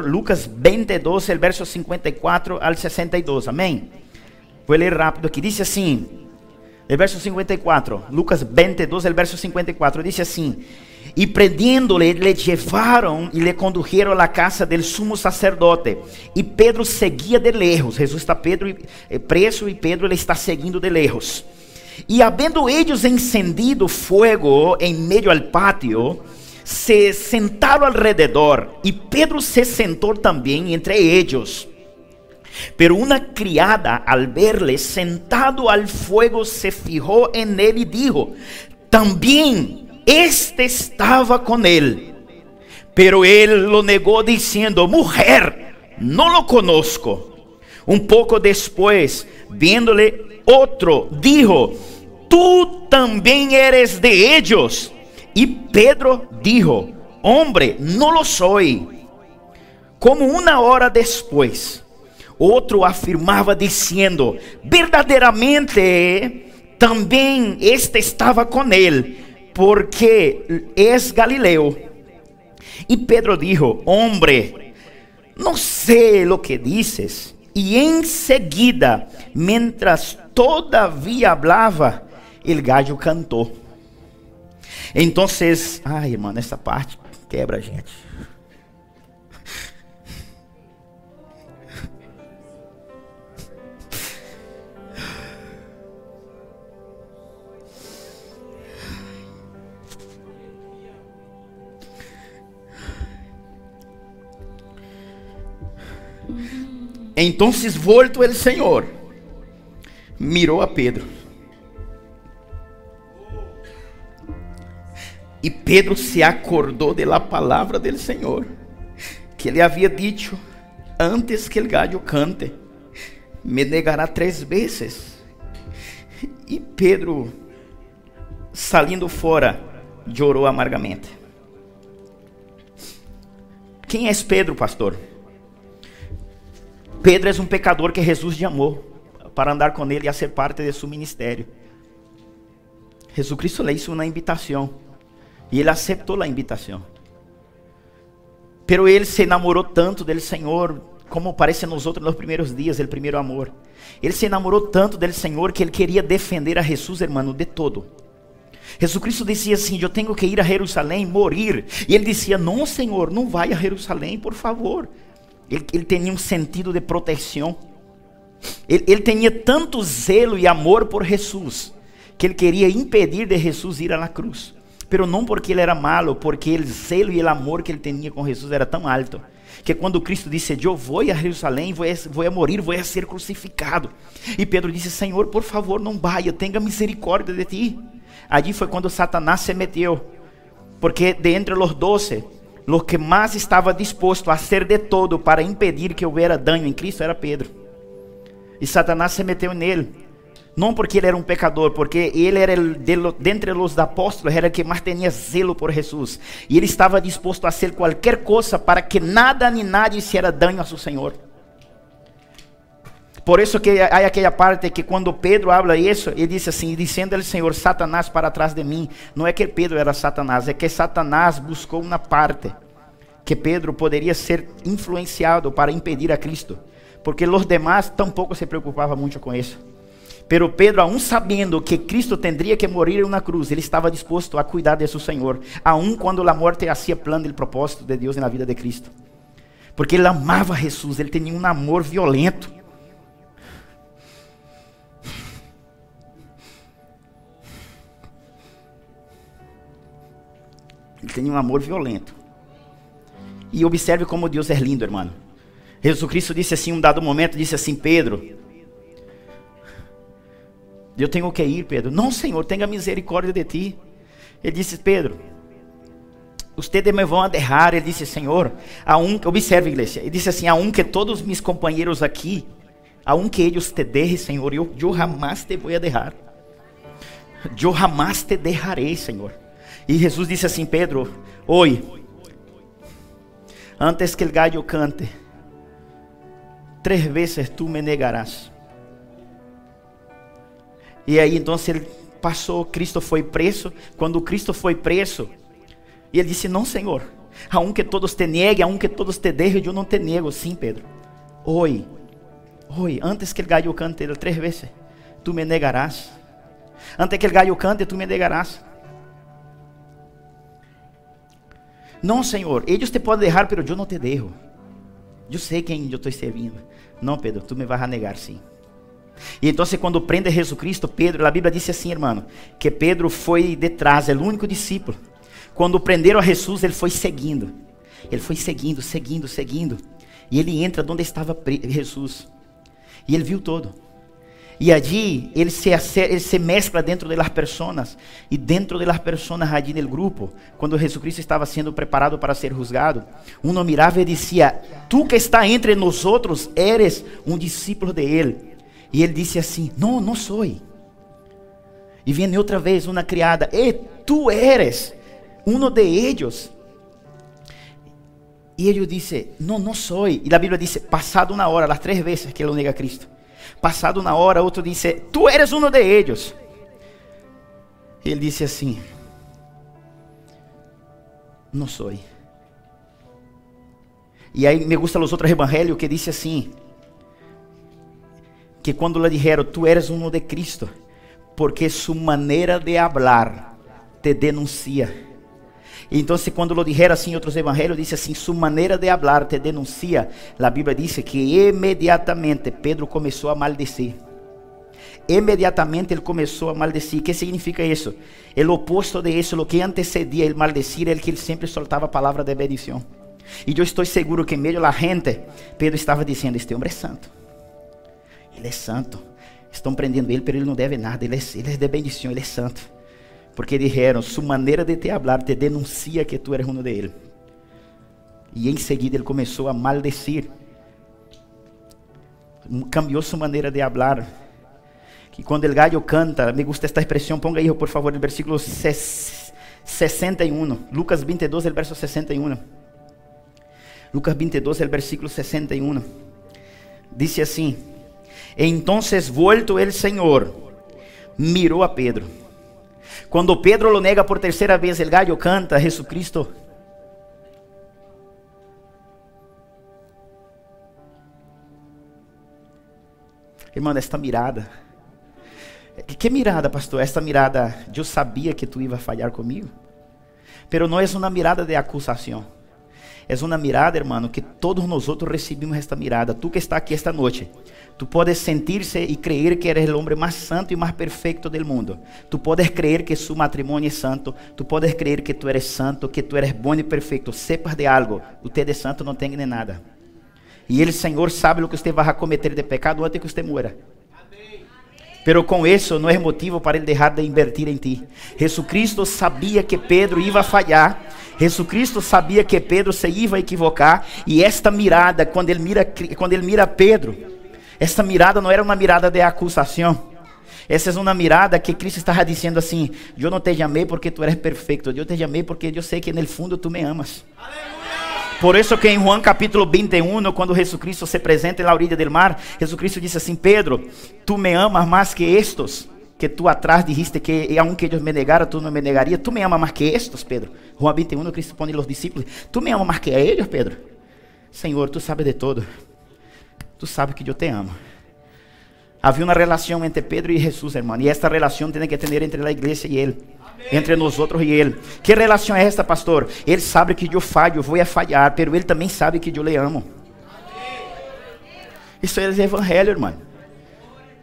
Lucas 22, el verso 54 al 62. Amém? Vou ler rápido aqui. Diz assim, el verso 54. Lucas 22, el verso 54. Diz assim: E prendendo-lhe, le levaram e le condujeron à casa del sumo sacerdote. E Pedro seguia de lejos. Jesus está Pedro eh, preso e Pedro ele está seguindo de lejos. E havendo eles encendido fogo em meio ao pátio, se sentaram alrededor e Pedro se sentou também entre eles. Pero uma criada, al verle sentado al fuego, se fijó en él y dijo: También este estaba con él. Pero él lo negó diciendo: Mujer, no lo conozco. Un poco después, viéndole otro, dijo: Tú también eres de ellos. Y Pedro dijo: Hombre, no lo soy. Como una hora después, otro afirmava diciendo: Verdadeiramente também este estava com ele, porque es Galileu. E Pedro dijo: Hombre, não sei lo que dices. E em seguida, mientras todavia hablava, el gallo cantou. Então, ai, mano, essa parte quebra a gente. Então, volto o Senhor, mirou a Pedro. E Pedro se acordou de la palavra do Senhor, que ele havia dito antes que o gallo cante, me negará três vezes. E Pedro, saindo fora, chorou amargamente. Quem é Pedro, pastor? Pedro é um pecador que Jesus amou para andar com ele e a ser parte de seu ministério. Jesus Cristo le hizo uma invitação e ele aceitou a invitação. Pero ele se enamorou tanto do Senhor, como parece nos outros nos primeiros dias, o primeiro amor. Ele se enamorou tanto do Senhor que ele queria defender a Jesus, hermano, de todo. Jesus Cristo dizia assim: Eu tenho que ir a Jerusalém, morir. E ele dizia: Não, Senhor, não vai a Jerusalém, por favor. Ele, ele tinha um sentido de proteção. Ele, ele tinha tanto zelo e amor por Jesus que ele queria impedir de Jesus ir à cruz. Pero não porque ele era malo, porque o zelo e o amor que ele tinha com Jesus era tão alto que quando Cristo disse: Eu vou a Jerusalém, vou a, vou a morir, vou a ser crucificado. E Pedro disse: Senhor, por favor, não vá, tenha misericórdia de ti. Allí foi quando Satanás se meteu, porque de entre os doze, o que mais estava disposto a ser de todo para impedir que houvera dano em Cristo era Pedro. E Satanás se meteu nele. Não porque ele era um pecador, porque ele era dentre os apóstolos, era o que mais tinha zelo por Jesus. E ele estava disposto a ser qualquer coisa para que nada nem nadie hiciera dano a seu Senhor. Por isso que há aquela parte que quando Pedro habla isso, ele diz assim, dizendo ao Senhor, Satanás para trás de mim. Não é que Pedro era Satanás, é que Satanás buscou uma parte que Pedro poderia ser influenciado para impedir a Cristo. Porque os demais tampouco se preocupavam muito com isso. Pero Pedro, aún sabendo que Cristo tendria que morir em uma cruz, ele estava disposto a cuidar de seu Senhor, aun quando a morte hacía plano e propósito de Deus na vida de Cristo. Porque ele amava Jesus, ele tinha um amor violento. Ele tem um amor violento. E observe como Deus é lindo, irmão. Jesus Cristo disse assim, um dado momento, disse assim, Pedro, eu tenho que ir, Pedro. Não, Senhor, tenha misericórdia de ti. Ele disse, Pedro, ustedes me vão deixar. Ele disse, Senhor, a um, observe, igreja. Ele disse assim, a um que todos meus companheiros aqui, a um que eles te deixem, Senhor, eu, eu jamais te vou deixar. Eu jamais te deixarei, Senhor. E Jesus disse assim: Pedro, oi, antes que o gallo cante, três vezes tu me negarás. E aí então ele passou, Cristo foi preso. Quando Cristo foi preso, e ele disse: Não, Senhor, Aunque todos te nieguem, aunque todos te dejen, eu não te niego. Sim, Pedro. Hoy, hoy, antes que o gallo cante três vezes, tu me negarás. Antes que o gallo cante, tu me negarás. Não, Senhor, eles te podem deixar, mas eu não te dejo. Eu sei quem eu estou servindo. Não, Pedro, tu me vas a negar, sim. E então, quando prende Jesus Cristo, Pedro, a Bíblia diz assim, irmão, que Pedro foi detrás, é o único discípulo. Quando prenderam a Jesus, ele foi seguindo. Ele foi seguindo, seguindo, seguindo. E ele entra onde estava Jesus. E ele viu todo. E allí ele se, ele se mescla dentro de las personas. E dentro de las personas allí no grupo, quando Jesucristo estava sendo preparado para ser juzgado, um mirava e dizia: Tu que está entre nós eres um discípulo de ele. E ele disse assim: Não, não sou. E vem outra vez uma criada: E tu eres um de ellos. E ele disse: Não, não sou. E a Bíblia diz: Passado uma hora, as três vezes que ele nega a Cristo. Passado uma hora, outro disse: Tu eres um de ellos. Ele disse assim: Não sou. E aí me gustam os outros evangelhos que diz assim: que quando lhe disseram, Tu eres um de Cristo, porque sua maneira de hablar te denuncia. Então, quando lo dijeron assim outros evangelhos, diz assim: sua maneira de hablar te denuncia. A Bíblia diz que imediatamente Pedro começou a maldecir. Imediatamente ele começou a maldecir. O que significa isso? O oposto de isso, o que antecedia ele maldecir, é que ele sempre soltava a palavra de bendição. E eu estou seguro que em meio da gente, Pedro estava dizendo: Este homem é santo. Ele é santo. Estão prendendo ele, mas ele não deve nada. Ele é, ele é de bendição, ele é santo. Porque dijeron, su maneira de te hablar te denuncia que tu eres uno de él. E em seguida ele começou a maldecir. Cambiou sua maneira de hablar. Que quando o gallo canta, me gusta esta expressão, ponga aí por favor, no versículo 61. Lucas 22, el verso 61. Lucas 22, el versículo 61. Dice assim: Entonces vuelto el Senhor, mirou a Pedro quando Pedro lo nega por terceira vez, el gallo canta, Jesucristo. Irmã, esta mirada. Que mirada, pastor? Esta mirada, eu sabia que tu iba a falhar comigo. Pero não é uma mirada de acusação. É uma mirada, hermano, que todos nós outros recebemos esta mirada. Tu que está aqui esta noite, Tu puedes sentirse y creer que eres el hombre más santo y más perfecto del mundo. Tú puedes creer que su matrimonio es santo. Tú puedes creer que tú eres santo, que tú eres bueno y perfecto. Sepas de algo. Usted es santo, no tenga ni nada. E ele, Senhor, sabe o que você vai cometer de pecado antes que você muera. Pero com isso não é motivo para ele deixar de invertir em ti. Jesucristo sabia que Pedro ia falhar. Jesucristo sabia que Pedro se ia equivocar. E esta mirada, quando ele mira, quando ele mira Pedro, essa mirada não era uma mirada de acusação. Essa é uma mirada que Cristo estava dizendo assim: Eu não te chamei porque tu eres perfeito, eu te chamei porque eu sei que no fundo tu me amas. Por isso que em Juan capítulo 21, quando Jesus Cristo se apresenta na orilla del mar, Jesus Cristo disse assim: Pedro, tu me amas mais que estes que tu atrás dijiste que aunque ellos me negaram, tu não me negaria. Tu me amas mais que estes, Pedro. Juan 21, Cristo põe aos discípulos: Tu me amas mais que a eles, Pedro. Senhor, tu sabes de todo tu sabes que eu te amo. Havia uma relação entre Pedro e Jesus, irmão. E esta relação tem que ter entre a igreja e ele. Entre nós outros e ele. Que relação é esta, pastor? Ele sabe que eu falho, eu vou a falhar, mas ele também sabe que eu le amo. Isso é evangelho, irmão.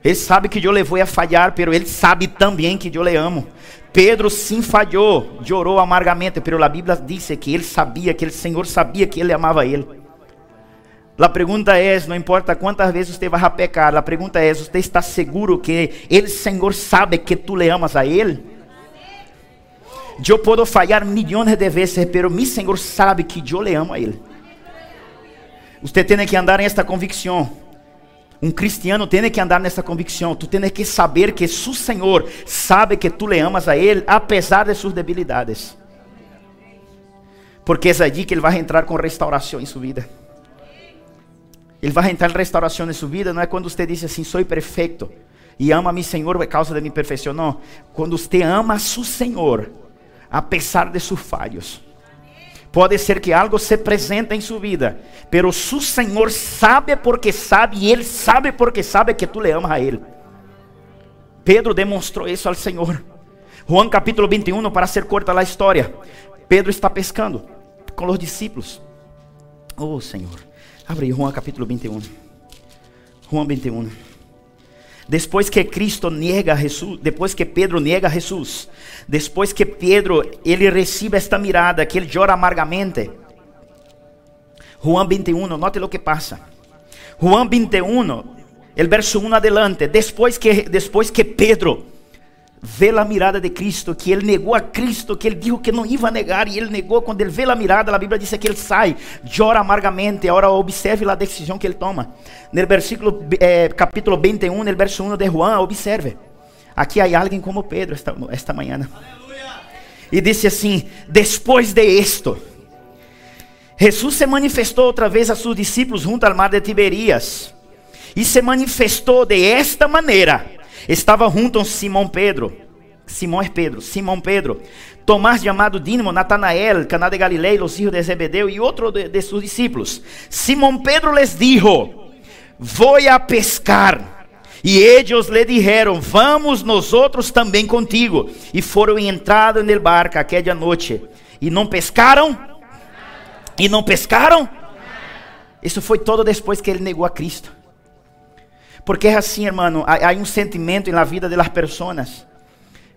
Ele sabe que eu le vou a falhar, mas ele sabe também que eu le amo. Pedro sim falhou, chorou amargamente, mas a Bíblia diz que ele sabia, que o Senhor sabia que ele amava ele. A pergunta é: não importa quantas vezes você vai pecar, a pergunta é: você está seguro que o Senhor sabe que tu le amas a Ele? Eu posso falhar milhões de vezes, pero mi Senhor sabe que eu le amo a Ele. Você tem que andar nesta convicção. Um cristiano tem que andar nessa convicção. Tu tem que saber que su Senhor sabe que tu le amas a Ele, apesar de suas debilidades. Porque é aí que Ele vai entrar com restauração em sua vida. Ele vai entrar em restauração em sua vida, não é quando você diz assim, sou perfeito e ama a mi Senhor por causa de minha perfeição. Não. Quando você ama a seu Senhor, a pesar de seus falhos. Pode ser que algo se presente em sua vida, pero su Senhor sabe porque sabe e Ele sabe porque sabe que tu le amas a Ele. Pedro demonstrou isso ao Senhor. Juan capítulo 21, para ser corta a história. Pedro está pescando com os discípulos. Oh Senhor, abre Juan capítulo 21. Juan 21. Depois que Cristo nega Jesus, depois que Pedro nega a Jesus, depois que Pedro ele recebe esta mirada, que ele chora amargamente. Juan 21, note o que passa. Juan 21, el verso 1 adelante, depois que, depois que Pedro vê a mirada de Cristo, que ele negou a Cristo, que ele disse que não ia negar, e ele negou, quando ele vê a mirada, a Bíblia diz que ele sai, chora amargamente, agora observe a decisão que ele toma. No versículo, eh, capítulo 21, no verso 1 de Juan, observe. Aqui há alguém como Pedro esta, esta manhã. E disse assim: Depois de esto, Jesus se manifestou outra vez a seus discípulos junto ao mar de Tiberias. E se manifestou de esta maneira Estava junto Simão Pedro, Simão é Pedro, Simão Pedro, Tomás chamado Dínamo, Natanael, Caná de Galileia, os filhos de Zebedeu e outro de, de seus discípulos. Simão Pedro les dijo: Vou a pescar. E eles lhe disseram: Vamos nós outros também contigo. E foram entrados no barco aquela noite. E não pescaram? E não pescaram? Isso foi todo depois que ele negou a Cristo. Porque é assim, hermano, há, um sentimento na vida das pessoas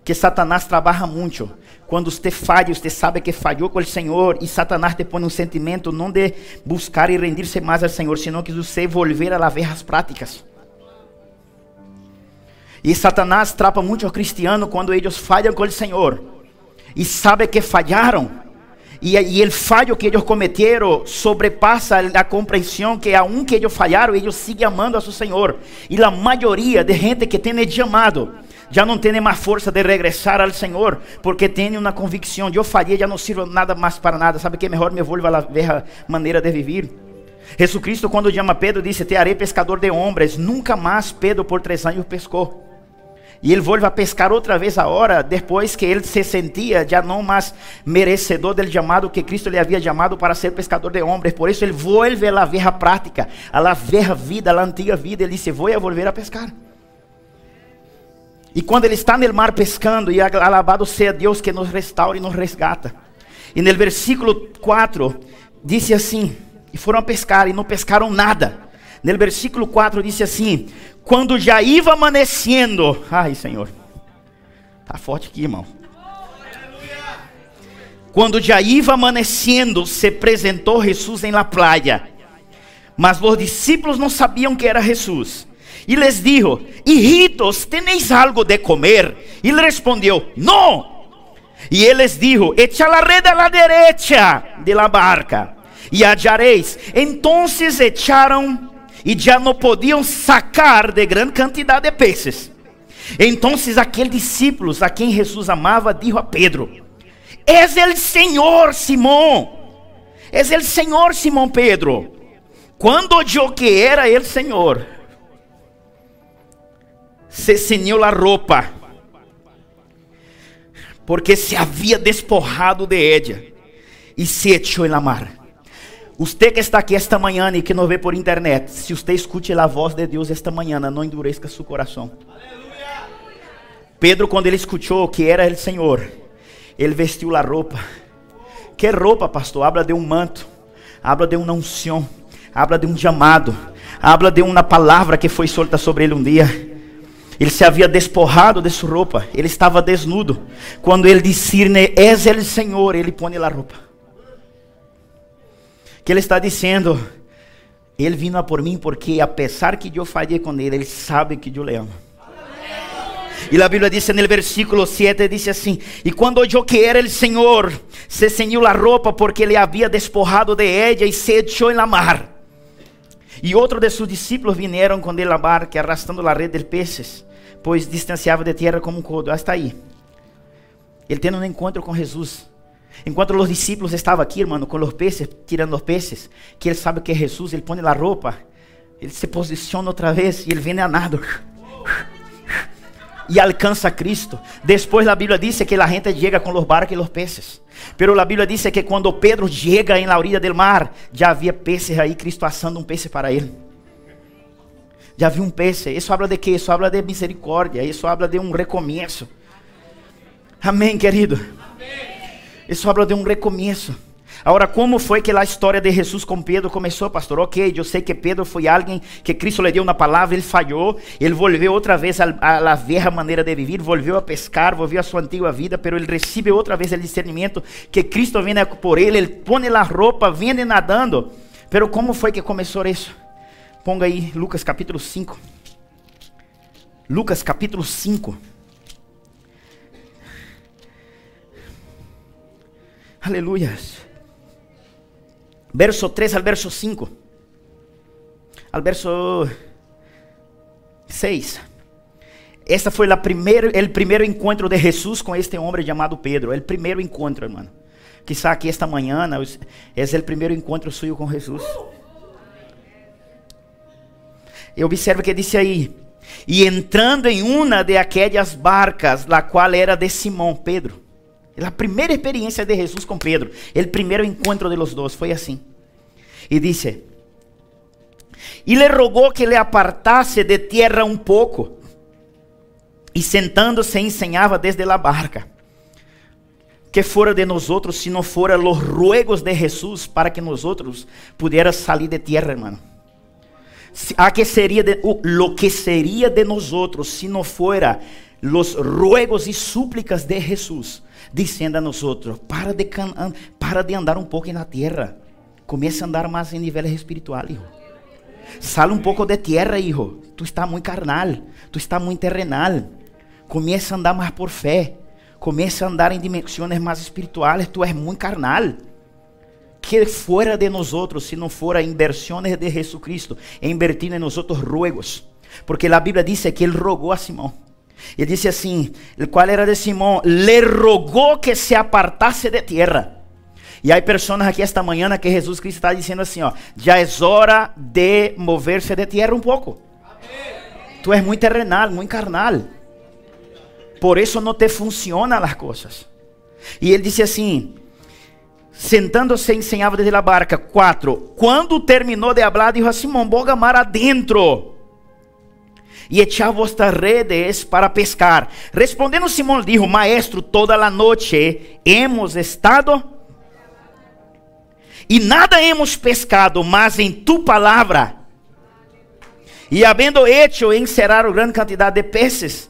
que Satanás trabalha muito. Quando você falha, você sabe que falhou com o Senhor e Satanás te põe um sentimento não de buscar e rendir-se mais ao Senhor, senão que você volver a las as práticas. E Satanás trapa muito ao cristiano quando eles falham com o Senhor e sabe que falharam e, e o falho que eles cometeram sobrepassa a compreensão que aun que eles falharam, eles seguem amando a seu Senhor. E a maioria de gente que tem chamado já não tem mais força de regressar ao Senhor, porque tem uma convicção: eu falhei, já não sirvo nada mais para nada. Sabe que é melhor me volvo a velha maneira de viver. Jesus Cristo, quando chama Pedro, disse: Te harei pescador de homens. Nunca mais Pedro, por três anos, pescou. E ele volta a pescar outra vez a hora, depois que ele se sentia já não mais merecedor do chamado que Cristo lhe havia chamado para ser pescador de homens. Por isso ele volta a ver a prática, a ver a vida, a antiga vida. Ele disse: Vou a volver a pescar. E quando ele está no mar pescando, e alabado seja Deus que nos restaura e nos resgata. E no versículo 4, disse assim: E foram a pescar, e não pescaram nada. No versículo 4 disse assim: quando já ia amanhecendo, ai Senhor, tá forte aqui, irmão. Quando já ia amanhecendo, se apresentou Jesus em la playa. Mas os discípulos não sabiam que era Jesus. E les dijo: Hijitos, ¿tenéis algo de comer? E ele respondeu: No. E ele les dijo: Echa la red a la derecha de la barca e hallaréis. Entonces echaram e já não podiam sacar de grande quantidade de peixes. Então aqueles discípulos a quem Jesus amava, disse a Pedro: És el Senhor, Simão. És el Senhor, Simão Pedro. Quando eu que era el Senhor, se ceñiu a roupa, porque se havia despojado de ella e se echou na mar. Você que está aqui esta manhã e que nos vê por internet, se você escute a voz de Deus esta manhã, não endureça seu coração. Aleluia. Pedro, quando ele escutou que era o Senhor, ele vestiu a roupa. Que roupa, pastor? Habla de um manto, habla de uma unção, habla de um chamado, habla de uma palavra que foi solta sobre ele um dia. Ele se havia despojado de sua roupa, ele estava desnudo. Quando ele discerne, és el Senhor, ele põe a roupa que ele está dizendo, ele vino a por mim porque apesar que eu falhei com ele, ele sabe que eu le amo. E a Bíblia diz no versículo 7, diz assim, e quando eu que era o Senhor, se ceñiu a roupa porque ele havia despojado de ella e se echou em la mar. E outro de seus discípulos vieram com ele a barca, arrastando a rede de peces, pois distanciava de terra como um codo. Hasta aí. Ele tendo um encontro com Jesus. Enquanto os discípulos estavam aqui, irmão, com os peces, tirando os peces, que ele sabe que é Jesus, ele põe a roupa, ele se posiciona outra vez e ele vem a nado. y alcanza a Cristo. Después la Biblia dice que la gente llega con los barcos y los peces. Pero la Biblia dice que cuando Pedro llega en la orilla del mar, ya había peces ahí, Cristo asando un pez para él. Já vi um peixe. Isso habla de quê? Isso habla de misericórdia. Isso habla de um recomeço. Amém, querido? Amém. Isso habla de um recomeço. Agora, como foi que a história de Jesus com Pedro começou, pastor? Ok, eu sei que Pedro foi alguém que Cristo lhe deu uma palavra, ele falhou, ele volveu outra vez à velha maneira de viver, volveu a pescar, volveu à sua antiga vida, pero ele recebe outra vez o discernimento que Cristo vem por ele, ele põe a roupa, vem nadando. Pero como foi que começou isso? Ponga aí Lucas capítulo 5. Lucas capítulo 5. Aleluia. Verso 3 al verso 5. Al verso 6. Esta foi o primeiro, encontro de Jesus com este homem chamado Pedro. O primeiro encontro, hermano. Quizá aqui esta manhã é o primeiro encontro suyo com Jesus. E observa que disse aí: E entrando em uma de aquelas barcas, la qual era de Simão, Pedro. A primeira experiência de Jesus com Pedro, o primeiro encontro de los dois foi assim. E disse: E le rogou que le apartasse de tierra um pouco. E sentando-se ensinava desde la barca. Que fora de nós outros, se não fora los ruegos de Jesus para que nós outros sair de tierra, hermano a que seria de, lo que seria de nosotros si no fuera los ruegos y súplicas de Jesús dizendo a nosotros, para de, para de andar um pouco na terra, comece a andar mais em nível espiritual, hijo. Sale um pouco de terra, hijo. Tu está muito carnal, tu está muito terrenal. Comece a andar mais por fé. Comece a andar em dimensões mais espirituais. Tu és muito carnal que fuera de nosotros si no fuera inversiones de Jesucristo e invertir en nosotros ruegos. Porque la Biblia dice que él rogó a Simón. Y dice así, el cual era de Simón, le rogó que se apartase de tierra. E há pessoas aqui esta manhã que Jesus Cristo está dizendo assim, ó, já é hora de mover-se de tierra um pouco. Tu és muito terrenal, muito carnal. Por isso não te funcionam as coisas. E ele disse assim: Sentando-se ensinava desde a barca. 4. Quando terminou de hablar, dijo a Simão: Boga mar adentro. E echar vuestras redes para pescar. Respondendo Simão, dijo: Maestro, toda a noite hemos estado e nada hemos pescado, mas em tu palavra. E havendo hecho encerrar grande quantidade de peces,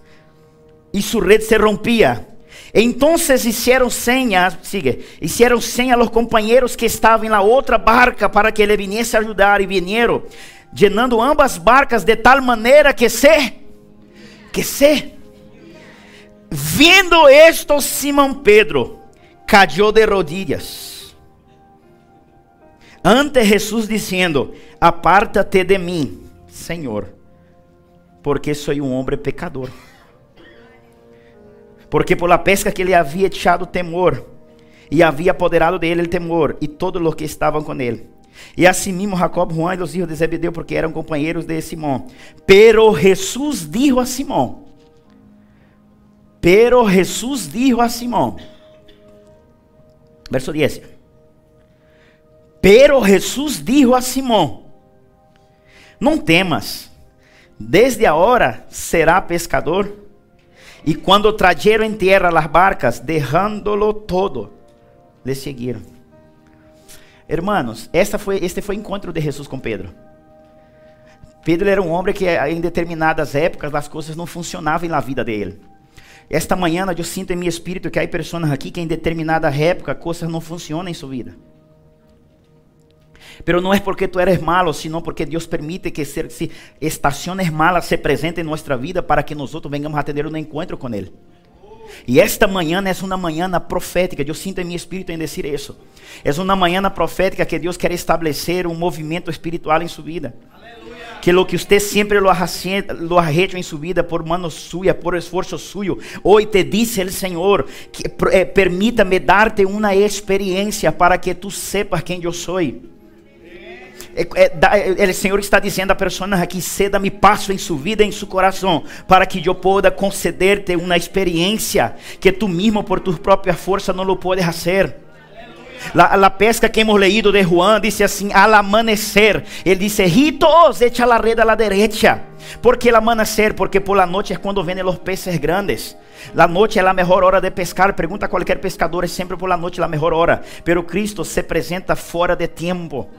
e sua rede se rompia. Entonces hicieron señas, sigue, hicieron señas a los compañeros que estaban en la otra barca para que le viniese a ayudar y vinieron, llenando ambas barcas de tal manera que se, que se, viendo esto Simón Pedro cayó de rodillas ante Jesús diciendo, apártate de mí, Señor, porque soy un hombre pecador porque por la pesca que ele havia echado temor, e havia apoderado dele o temor, e todos os que estavam com ele. E assim mesmo Jacob, Juan e os filhos de Zebedeu, porque eram companheiros de Simão. Pero Jesús dijo a Simão. Pero Jesús dijo a Simão. Verso 10. Pero Jesús dijo a Simão: Não temas, desde a hora será pescador e quando trajeron em terra as barcas, dejándolo todo, le seguiram. Hermanos, esta foi, este foi o encontro de Jesus com Pedro. Pedro era um homem que em determinadas épocas as coisas não funcionavam na vida dele. Esta manhã eu sinto em meu espírito que há pessoas aqui que em determinada época coisas não funcionam em sua vida. Pero no es porque tú eres malo, sino porque Dios permite que estaciones malas se presenten en nuestra vida para que nosotros vengamos a tener un encuentro con Él. E esta manhã é uma manhã profética. Eu sinto em meu espírito em dizer isso. É uma manhã profética que Deus quer estabelecer um movimento espiritual em sua vida. Que lo que você sempre lo ha, lo ha hecho em sua vida por mano suya, por esforço suyo. Hoje te dice o Senhor que eh, permita-me darte uma experiência para que tu sepas quem eu sou o Senhor está dizendo a pessoas aqui: ceda-me passo em sua vida, em seu coração, para que eu possa conceder-te uma experiência que tu mesmo, por tu própria força, não lo puedes fazer. La, la, pesca que hemos leído de Juan dice assim: al amanecer, ele dice: Hitos, echa la red a la derecha. ¿Por qué el amanecer? Porque por la noche es cuando vienen los peces grandes. La noche es la mejor hora de pescar. Pregunta a cualquier pescador, es siempre por la noche la mejor hora. Pero Cristo se presenta fuera de tiempo.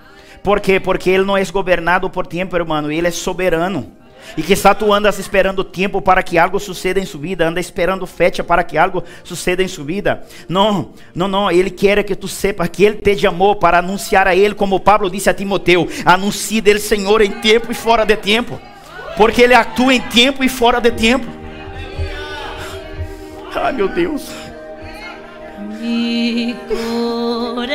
¿Por quê? Porque Ele não é governado por tempo, irmão. Ele é soberano. E que tu andas esperando tempo para que algo suceda em sua vida, anda esperando fecha para que algo suceda em sua vida. Não, não, não. Ele quer que tu sepas que Ele te chamou para anunciar a Ele, como Pablo disse a Timoteu: anuncie dele Senhor em tempo e fora de tempo, porque Ele atua em tempo e fora de tempo. Ai meu Deus. Mi corazón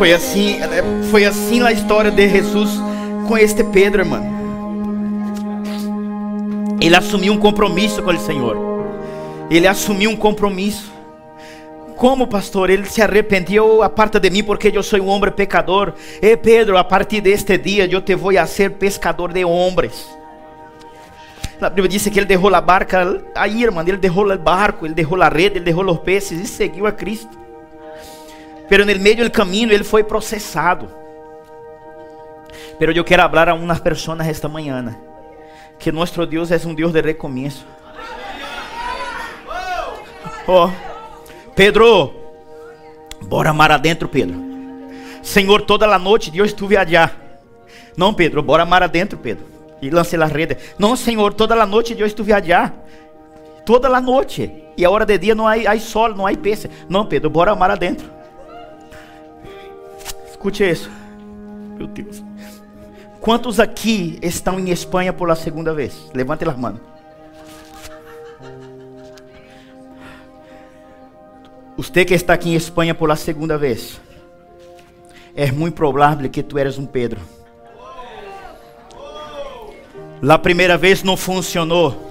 Foi assim, foi assim a história de Jesus com este Pedro, irmão. Ele assumiu um compromisso com o Senhor. Ele assumiu um compromisso. Como pastor, ele se arrependeu, aparta de mim porque eu sou um homem pecador. E Pedro, a partir deste dia eu te vou a ser pescador de homens. A Bíblia diz que ele derrou a barca aí, irmão, ele derrou o barco, ele derrou a rede, ele derrou os peces e seguiu a Cristo. Pero no meio do caminho ele foi processado. Pero eu quero falar a umas pessoas esta manhã que nosso Deus é um Deus de recomeço. Oh, Pedro, bora mar adentro, Pedro. Senhor, toda a noite eu estive allá. Não, Pedro, bora mar adentro, Pedro. E lancei a rede. Não, Senhor, toda a noite eu estive allá. Toda a noite. E a hora de dia não há, há sol, não há peixe. Não, Pedro, bora mar adentro. Escute isso. Meu Deus. Quantos aqui estão em Espanha pela segunda vez? Levante as mãos. Você que está aqui em Espanha pela segunda vez, é muito provável que tu eres um Pedro. La primeira vez não funcionou.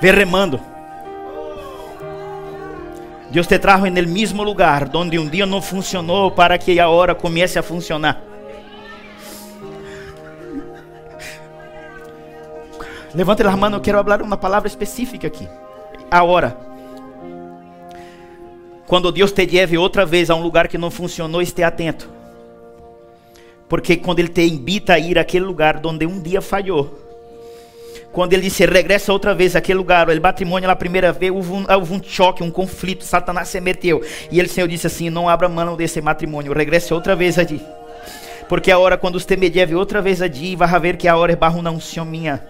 Vê remando. Deus te trajo en el mismo lugar donde um dia não funcionou para que agora comece a funcionar. Levante mãos, eu quero falar uma palavra específica aqui. Agora. Quando Deus te leve outra vez a um lugar que não funcionou, esteja atento. Porque quando Ele te invita a ir àquele lugar onde um dia falhou, quando ele disse regressa outra vez àquele lugar, o matrimônio a primeira vez, houve um, houve um choque, um conflito, Satanás se meteu. E ele, Senhor, disse assim: Não abra mão desse matrimônio, regresse outra vez allí. Porque a hora quando você me deve outra vez allí, vai ver que a hora é barro na unção minha.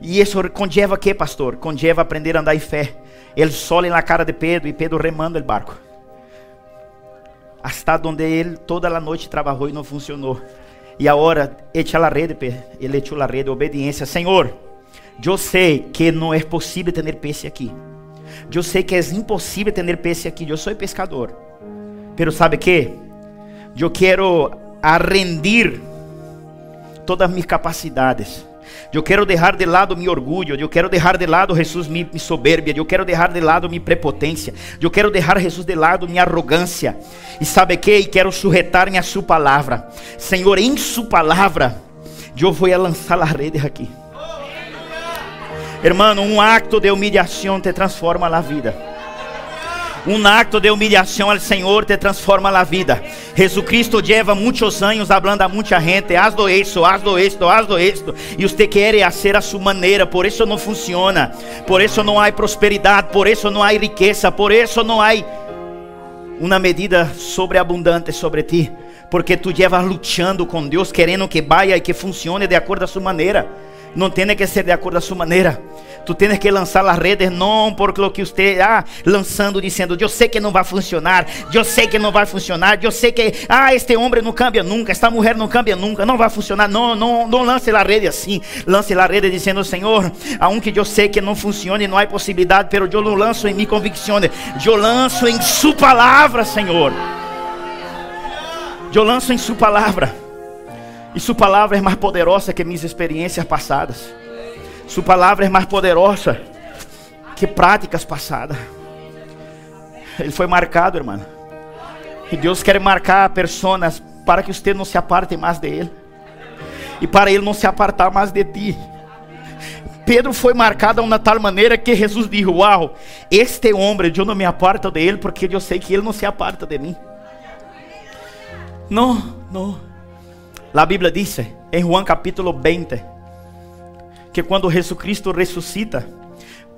E isso conlleva que, pastor? Conlleva aprender a andar em fé. Ele sol na cara de Pedro e Pedro remando o barco. Hasta onde ele toda a noite trabalhou e não funcionou. E agora, echa la rede, ele echou la rede, obediência. Senhor, eu sei que não é possível ter peixe aqui. Eu sei que é impossível ter peixe aqui. Eu sou pescador. Pero sabe que? Eu quero arrendir todas minhas capacidades. Eu quero deixar de lado meu orgulho, eu quero deixar de lado, Jesus, minha, soberbia, eu quero deixar de lado minha prepotência, eu quero deixar, Jesus, de lado minha arrogância. E sabe que? E quero sujetar-me a Sua palavra. Senhor, em Sua palavra, eu vou lançar as redes aqui. Hermano, um acto de humilhação te transforma a vida. Um acto de humilhação ao Senhor te transforma a vida. Jesucristo lleva muitos anos hablando a muita gente, hazlo isso, hazlo esto, hazlo esto, e você quer fazer a sua maneira, por isso não funciona, por isso não há prosperidade, por isso não há riqueza, por isso não há uma medida sobreabundante sobre ti, porque tu llevas lutando com Deus, querendo que vaya e que funcione de acordo a sua maneira. Não tem que ser de acordo a sua maneira. Tu tens que lançar as redes não por lo que você ah lançando dizendo, eu sei que não vai funcionar, eu sei que não vai funcionar, eu sei que ah este homem não cambia nunca, esta mulher não cambia nunca, não vai funcionar. Não, não, não lance a rede assim. Lance a rede dizendo, Senhor, aunque eu sei que não funcione, não há possibilidade, pero eu não lanço em minha convicção, eu lanço em sua palavra, Senhor. Eu lanço em sua palavra. E sua palavra é mais poderosa que minhas experiências passadas. Sua palavra é mais poderosa que práticas passadas. Ele foi marcado, irmão. E Deus quer marcar pessoas para que você não se aparte mais dele. E para ele não se apartar mais de ti. Pedro foi marcado de uma tal maneira que Jesus disse: Uau, este homem, eu não me aparto dele porque eu sei que ele não se aparta de mim. Não, não. A Bíblia diz em Juan capítulo 20 que quando Jesus Cristo ressuscita,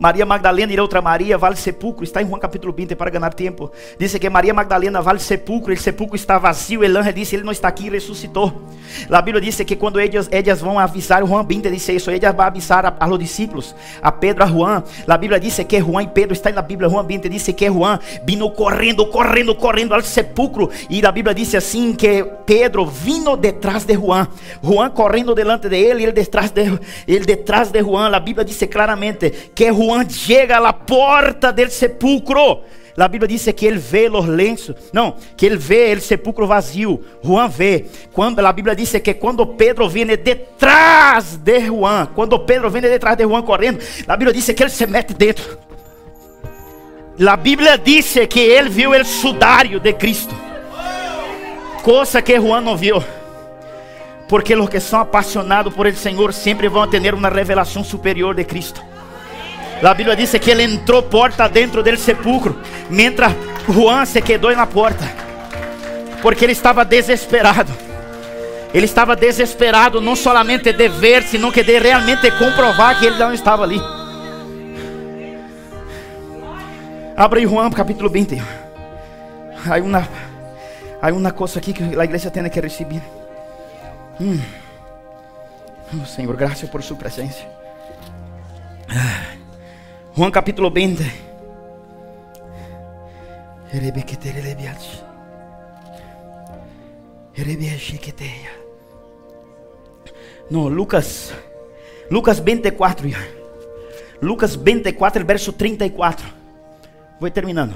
Maria Magdalena e outra Maria ao sepulcro, está em Juan capítulo 20 para ganhar tempo. Diz que Maria Magdalena ao sepulcro, o sepulcro está vazio, el ángel disse, ele não está aqui, ressuscitou. A Bíblia diz que quando eles vão avisar, Juan 20 diz isso, eles vão avisar a, a los discípulos, a Pedro, a Juan. A Bíblia diz que Juan e Pedro, está na Bíblia, Juan 20 diz que Juan vino correndo, correndo, correndo ao sepulcro. E a Bíblia diz assim que Pedro vino detrás de Juan. Juan correndo delante de ele, ele detrás de, ele detrás de Juan. A Bíblia diz claramente que Juan Juan chega à porta del sepulcro. A Bíblia diz que ele vê os lenços, não, que ele vê o sepulcro vazio. Juan vê. Quando a Bíblia diz que quando Pedro vem detrás de Juan, quando Pedro vem detrás de Juan correndo, a Bíblia diz que ele se mete dentro. A Bíblia diz que ele viu o sudário de Cristo, coisa que Juan não viu. Porque os que são apaixonados por el Senhor sempre vão ter uma revelação superior de Cristo. A Bíblia diz que ele entrou porta dentro del sepulcro, mientras Juan se quedou na porta, porque ele estava desesperado. Ele estava desesperado não somente de ver, sino que de realmente comprovar que ele não estava ali. Abre Juan capítulo 20. Há uma, há uma coisa aqui que a igreja tem que receber. Hum. Oh, Senhor, graças por sua presença. Ah. Juan capítulo 20. No, Lucas, Lucas 24. Lucas 24, verso 34. Vou terminando.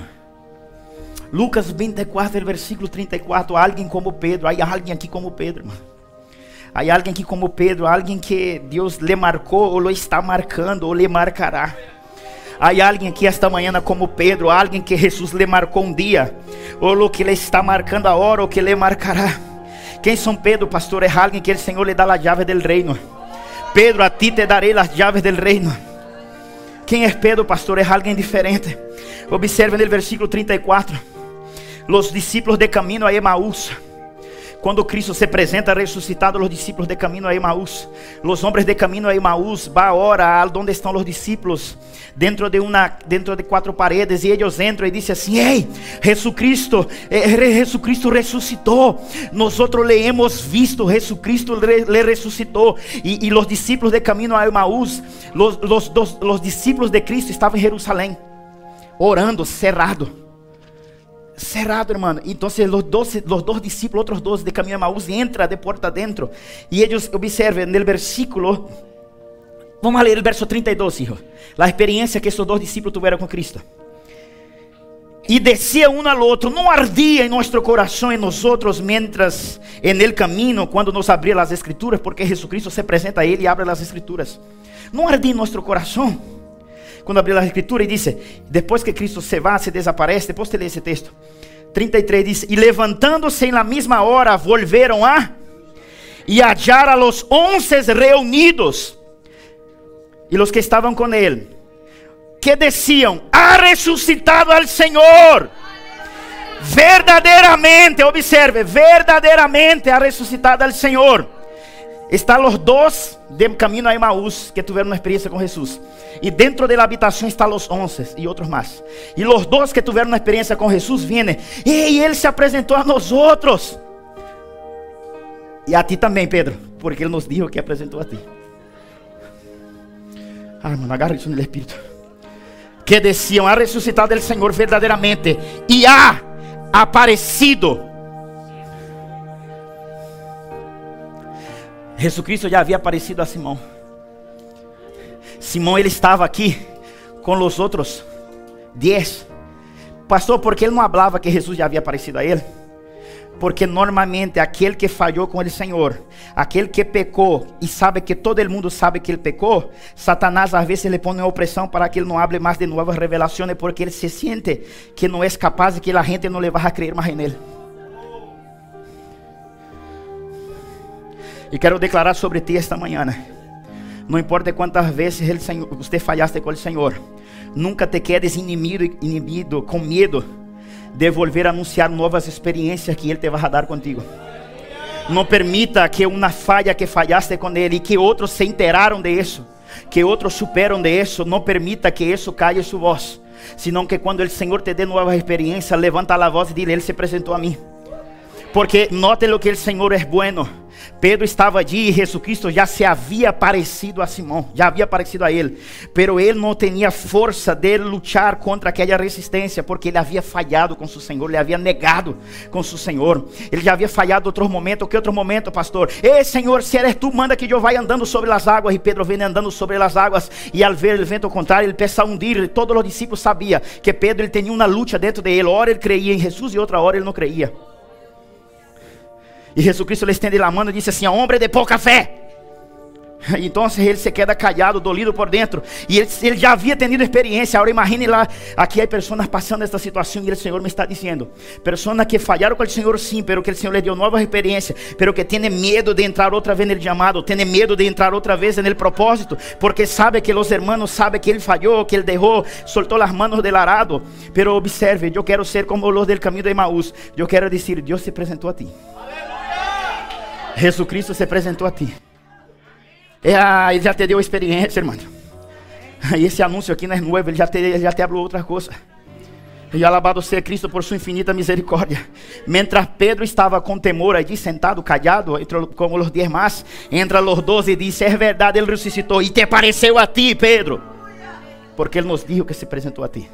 Lucas 24, versículo 34. Alguém como Pedro. Há alguém aqui como Pedro, irmão. Há alguém aqui como Pedro. Alguém que Deus lhe marcou, ou lhe está marcando, ou lhe marcará. Há alguém aqui esta manhã como Pedro, alguém que Jesus lhe marcou um dia, ou que lhe está marcando a hora, ou que lhe marcará. Quem são Pedro, pastor? É alguém que o Senhor lhe dá a chave do reino. Pedro, a ti te darei as chaves do reino. Quem é Pedro, pastor? É alguém diferente. Observe no versículo 34. Os discípulos de caminho a Emaús quando Cristo se apresenta ressuscitado, os discípulos de caminho a Emaús, os homens de caminho a Emaús, va ahora a onde estão os discípulos, dentro de uma, dentro de quatro paredes, e eles entram e dizem assim: Ei, Jesucristo, eh, Jesucristo ressuscitou. Nós le hemos visto, Jesucristo le ressuscitou. E, os discípulos de caminho a Emaús, os discípulos de Cristo estavam em Jerusalém, orando, cerrado cerrado, hermano. Entonces los doce, los dos discípulos, otros dos de camino a Maús, entra de puerta adentro. Y ellos observen en el versículo, vamos a leer el verso 32, hijo. La experiencia que esos dos discípulos tuvieron con Cristo. Y decía uno al otro, no ardía en nuestro corazón en nosotros mientras en el camino, cuando nos abría las escrituras, porque Jesucristo se presenta a él y abre las escrituras. No ardía en nuestro corazón quando abriu a escritura e disse: depois que Cristo se vai, se desaparece, depois de ler esse texto. 33 diz: E levantando-se na mesma hora, volveram a. y hallar a los once reunidos y los que estaban con él, que decían, ha resucitado al Señor. Verdaderamente, observe, verdaderamente ha resucitado al Señor. Están los dos de camino a Emaús que tuvieron una experiencia con Jesús. Y dentro de la habitación están los once y otros más. Y los dos que tuvieron una experiencia con Jesús vienen. Y Él se presentó a nosotros. Y a ti también, Pedro. Porque Él nos dijo que apresentou a ti. Ah, hermano, agarra isso no Espírito. Que decían, ha resucitado el Señor verdaderamente. Y ha aparecido. Jesucristo já havia aparecido a Simão. Simão ele estava aqui com os outros dez. Pastor, porque ele não falava que Jesus já havia aparecido a ele? Porque normalmente aquele que falhou com o Senhor, aquele que pecou e sabe que todo mundo sabe que ele pecou, Satanás às vezes lhe põe uma opressão para que ele não hable mais de novas revelações, porque ele se sente que não é capaz e que a gente não lhe vai a crer mais nele. E quero declarar sobre ti esta manhã. Não importa quantas vezes ele, Senhor, você falhaste com o Senhor, nunca te quedes inimigo, inimigo com medo de volver a anunciar novas experiências que Ele te vai dar contigo. Não permita que uma falha que falhaste com Ele e que outros se enteraram de isso, que outros superam de isso, não permita que isso caia em sua voz, senão que quando o Senhor te dê novas experiências, levanta a voz e diz: Ele se apresentou a mim. Porque note lo que o Senhor é bueno. Pedro estava allí e Jesucristo já se havia parecido a Simão, já havia parecido a ele, pero ele não tinha força de lutar contra aquela resistência, porque ele havia falhado com seu Senhor, ele havia negado com seu Senhor, ele já havia falhado outro momento, que outro momento, pastor? Ei, Senhor, se eres tu, manda que eu vá andando sobre as águas, e Pedro vem andando sobre as águas, e ao ver o vento contrário, ele pensa a hundir, todos os discípulos sabiam que Pedro ele tinha uma luta dentro de ele, ele creia em Jesus e outra hora ele não creia. E Jesus Cristo le estende a mão e disse assim: Homem de pouca fé. Então ele se queda callado, dolido por dentro. E ele, ele, já havia tenido experiência. Agora imagine lá, aqui há pessoas passando esta situação e o Senhor me está dizendo: pessoas que falharam com o Senhor, sim, pero que o Senhor lhe deu nova experiência, pero que tem medo de entrar outra vez no chamado, tem medo de entrar outra vez no propósito, porque sabe que os hermanos sabem que ele falhou, que ele derrou, soltou as manos del arado. Pero observe, eu quero ser como os del caminho de Emaús. Eu quero dizer: Deus se apresentou a ti. Jesus Cristo se apresentou a ti. Ah, ele já te deu experiência, irmão. E esse anúncio aqui não é novo, ele já te, ele já te falou outra coisa. E alabado seja Cristo por sua infinita misericórdia. Mientras Pedro estava com temor allí sentado, callado, entre, como os dias mais, entra os doze e diz: É verdade, ele ressuscitou. E te apareceu a ti, Pedro. Porque ele nos dijo que se apresentou a ti.